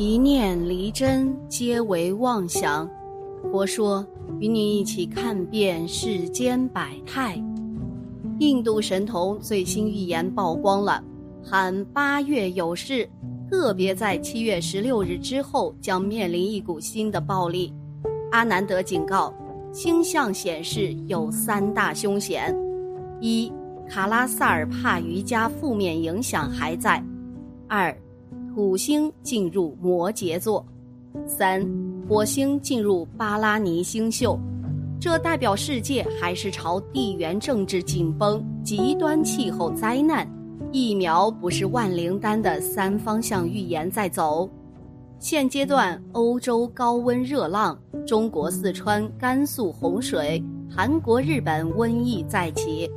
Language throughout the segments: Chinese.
一念离真，皆为妄想。佛说，与你一起看遍世间百态。印度神童最新预言曝光了，喊八月有事，个别在七月十六日之后将面临一股新的暴力。阿南德警告，星象显示有三大凶险：一、卡拉萨尔帕瑜伽负面影响还在；二、土星进入摩羯座；三、火星进入巴拉尼星宿。这代表世界还是朝地缘政治紧绷、极端气候灾难、疫苗不是万灵丹的三方向预言在走。现阶段，欧洲高温热浪，中国四川、甘肃洪水，韩国、日本瘟疫再起。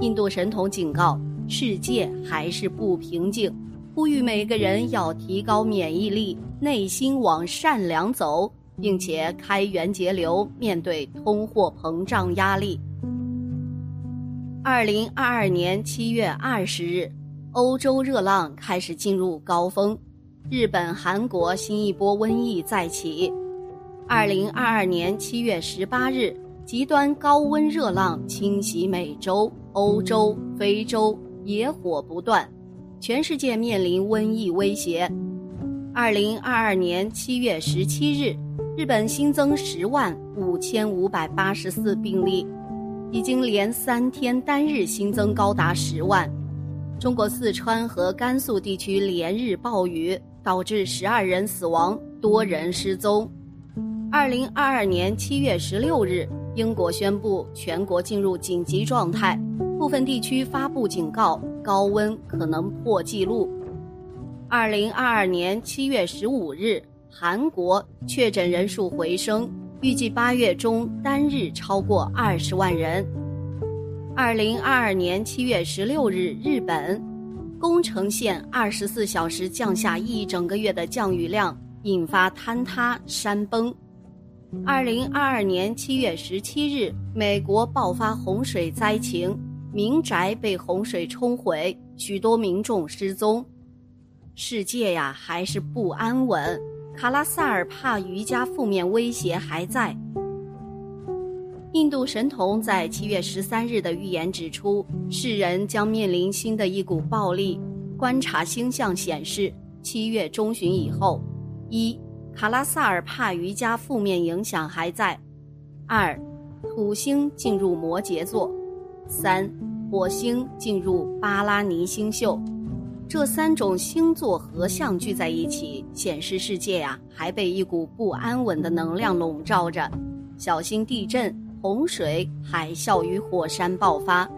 印度神童警告，世界还是不平静，呼吁每个人要提高免疫力，内心往善良走。并且开源节流，面对通货膨胀压力。二零二二年七月二十日，欧洲热浪开始进入高峰，日本、韩国新一波瘟疫再起。二零二二年七月十八日，极端高温热浪侵袭美洲、欧洲、非洲，野火不断，全世界面临瘟疫威胁。二零二二年七月十七日。日本新增十万五千五百八十四病例，已经连三天单日新增高达十万。中国四川和甘肃地区连日暴雨，导致十二人死亡，多人失踪。二零二二年七月十六日，英国宣布全国进入紧急状态，部分地区发布警告，高温可能破纪录。二零二二年七月十五日。韩国确诊人数回升，预计八月中单日超过二十万人。二零二二年七月十六日，日本宫城县二十四小时降下一整个月的降雨量，引发坍塌山崩。二零二二年七月十七日，美国爆发洪水灾情，民宅被洪水冲毁，许多民众失踪。世界呀，还是不安稳。卡拉萨尔帕瑜伽负面威胁还在。印度神童在七月十三日的预言指出，世人将面临新的一股暴力。观察星象显示，七月中旬以后，一卡拉萨尔帕瑜伽负面影响还在；二土星进入摩羯座；三火星进入巴拉尼星宿。这三种星座合相聚在一起，显示世界呀还被一股不安稳的能量笼罩着，小心地震、洪水、海啸与火山爆发，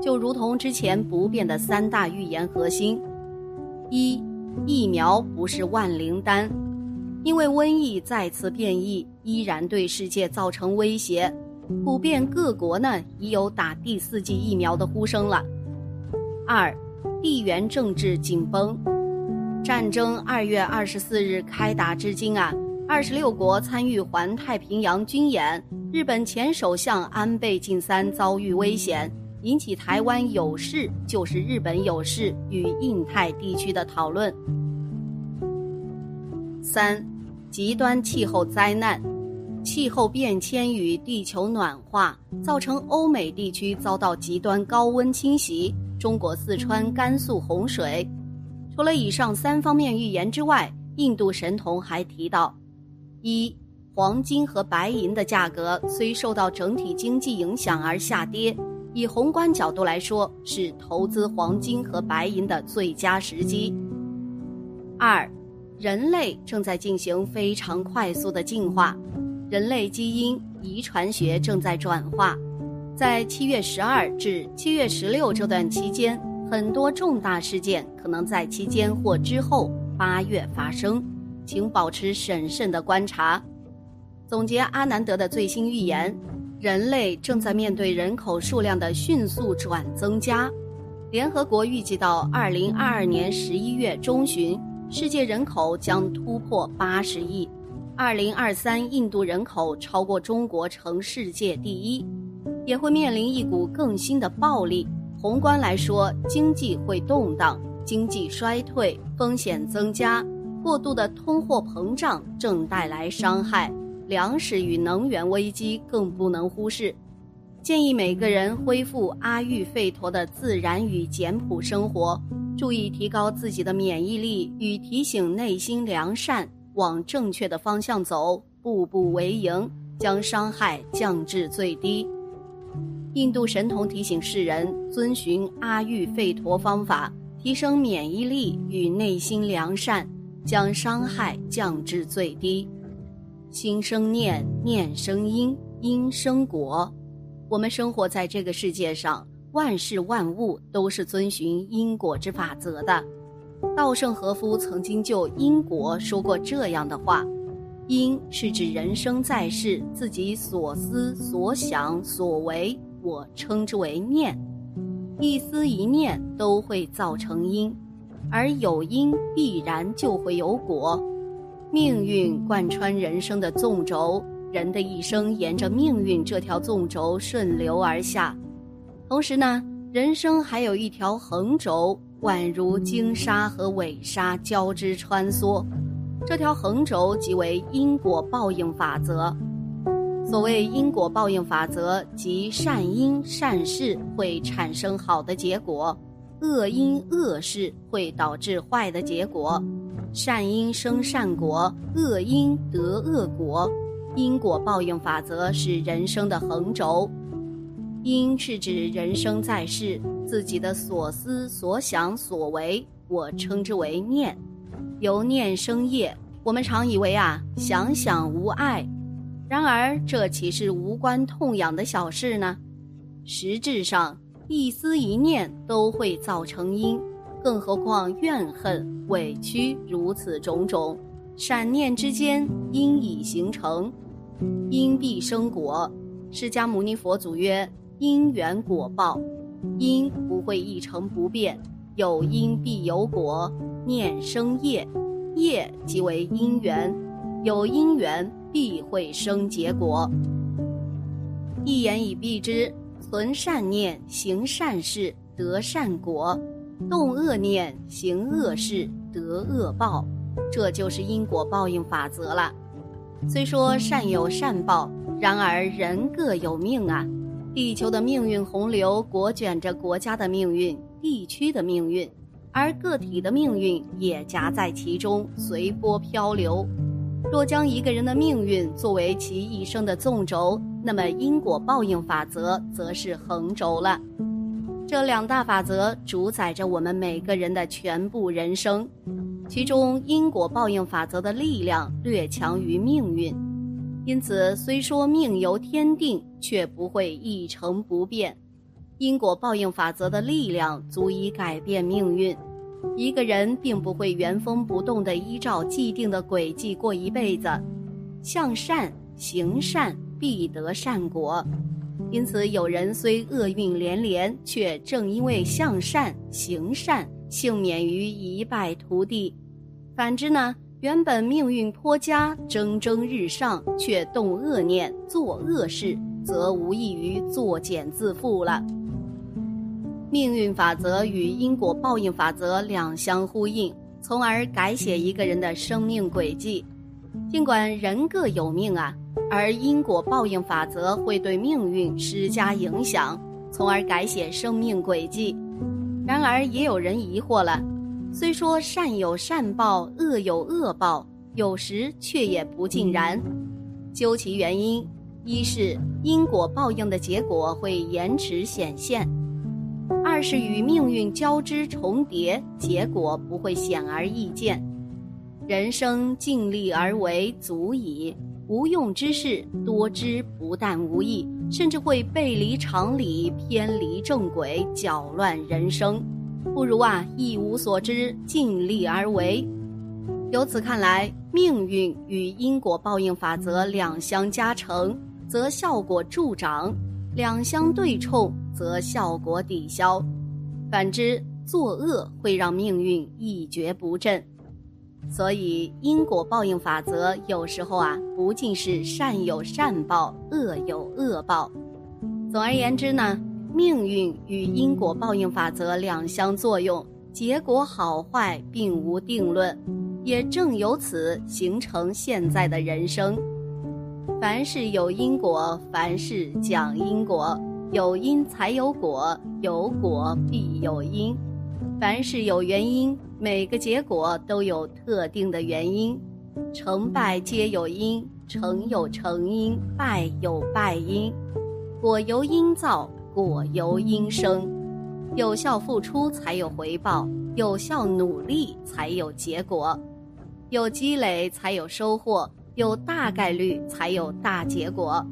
就如同之前不变的三大预言核心：一、疫苗不是万灵丹，因为瘟疫再次变异，依然对世界造成威胁，普遍各国呢已有打第四剂疫苗的呼声了；二。地缘政治紧绷，战争二月二十四日开打至今啊，二十六国参与环太平洋军演。日本前首相安倍晋三遭遇危险，引起台湾有事就是日本有事与印太地区的讨论。三，极端气候灾难，气候变迁与地球暖化造成欧美地区遭到极端高温侵袭。中国四川、甘肃洪水，除了以上三方面预言之外，印度神童还提到：一、黄金和白银的价格虽受到整体经济影响而下跌，以宏观角度来说，是投资黄金和白银的最佳时机；二、人类正在进行非常快速的进化，人类基因遗传学正在转化。在七月十二至七月十六这段期间，很多重大事件可能在期间或之后八月发生，请保持审慎的观察。总结阿南德的最新预言：人类正在面对人口数量的迅速转增加。联合国预计到二零二二年十一月中旬，世界人口将突破八十亿。二零二三，印度人口超过中国，成世界第一。也会面临一股更新的暴力。宏观来说，经济会动荡，经济衰退，风险增加。过度的通货膨胀正带来伤害，粮食与能源危机更不能忽视。建议每个人恢复阿育吠陀的自然与简朴生活，注意提高自己的免疫力与提醒内心良善，往正确的方向走，步步为营，将伤害降至最低。印度神童提醒世人遵循阿育吠陀方法，提升免疫力与内心良善。将伤害降至最低，心生念，念生因，因生果。我们生活在这个世界上，万事万物都是遵循因果之法则的。稻盛和夫曾经就因果说过这样的话：因是指人生在世自己所思所想所为，我称之为念，一思一念都会造成因。而有因必然就会有果，命运贯穿人生的纵轴，人的一生沿着命运这条纵轴顺流而下。同时呢，人生还有一条横轴，宛如经沙和尾沙交织穿梭。这条横轴即为因果报应法则。所谓因果报应法则，即善因善事会产生好的结果。恶因恶事会导致坏的结果，善因生善果，恶因得恶果。因果报应法则是人生的横轴。因是指人生在世自己的所思所想所为，我称之为念。由念生业，我们常以为啊想想无碍，然而这岂是无关痛痒的小事呢？实质上。一思一念都会造成因，更何况怨恨、委屈如此种种，闪念之间因已形成，因必生果。释迦牟尼佛祖曰：因缘果报，因不会一成不变，有因必有果。念生业，业即为因缘，有因缘必会生结果。一言以蔽之。存善念，行善事，得善果；动恶念，行恶事，得恶报。这就是因果报应法则了。虽说善有善报，然而人各有命啊。地球的命运洪流裹卷着国家的命运、地区的命运，而个体的命运也夹在其中，随波漂流。若将一个人的命运作为其一生的纵轴，那么因果报应法则则是横轴了。这两大法则主宰着我们每个人的全部人生，其中因果报应法则的力量略强于命运，因此虽说命由天定，却不会一成不变。因果报应法则的力量足以改变命运。一个人并不会原封不动地依照既定的轨迹过一辈子，向善行善必得善果。因此，有人虽厄运连连，却正因为向善行善，幸免于一败涂地。反之呢，原本命运颇佳，蒸蒸日上，却动恶念做恶事，则无异于作茧自缚了。命运法则与因果报应法则两相呼应，从而改写一个人的生命轨迹。尽管人各有命啊，而因果报应法则会对命运施加影响，从而改写生命轨迹。然而，也有人疑惑了：虽说善有善报，恶有恶报，有时却也不尽然。究其原因，一是因果报应的结果会延迟显现。二是与命运交织重叠，结果不会显而易见。人生尽力而为足矣，无用之事多之不但无益，甚至会背离常理，偏离正轨，搅乱人生。不如啊一无所知，尽力而为。由此看来，命运与因果报应法则两相加成，则效果助长；两相对冲。则效果抵消，反之，作恶会让命运一蹶不振。所以，因果报应法则有时候啊，不尽是善有善报，恶有恶报。总而言之呢，命运与因果报应法则两相作用，结果好坏并无定论。也正由此形成现在的人生。凡事有因果，凡事讲因果，有因才有果，有果必有因。凡事有原因，每个结果都有特定的原因。成败皆有因，成有成因，败有败因。果由因造，果由因生。有效付出才有回报，有效努力才有结果，有积累才有收获，有大概率才有大结果。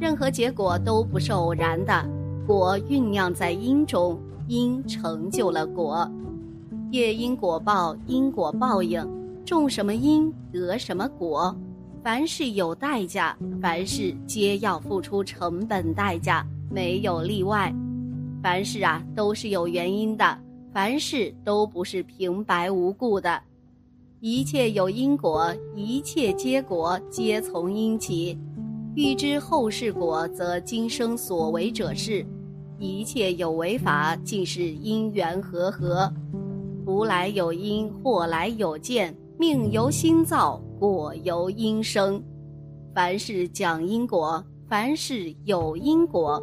任何结果都不是偶然的，果酝酿在因中，因成就了果。业因果报，因果报应，种什么因得什么果。凡事有代价，凡事皆要付出成本代价，没有例外。凡事啊都是有原因的，凡事都不是平白无故的，一切有因果，一切结果皆从因起。欲知后世果，则今生所为者是。一切有为法，尽是因缘和合。福来有因，祸来有见，命由心造，果由因生。凡事讲因果，凡事有因果，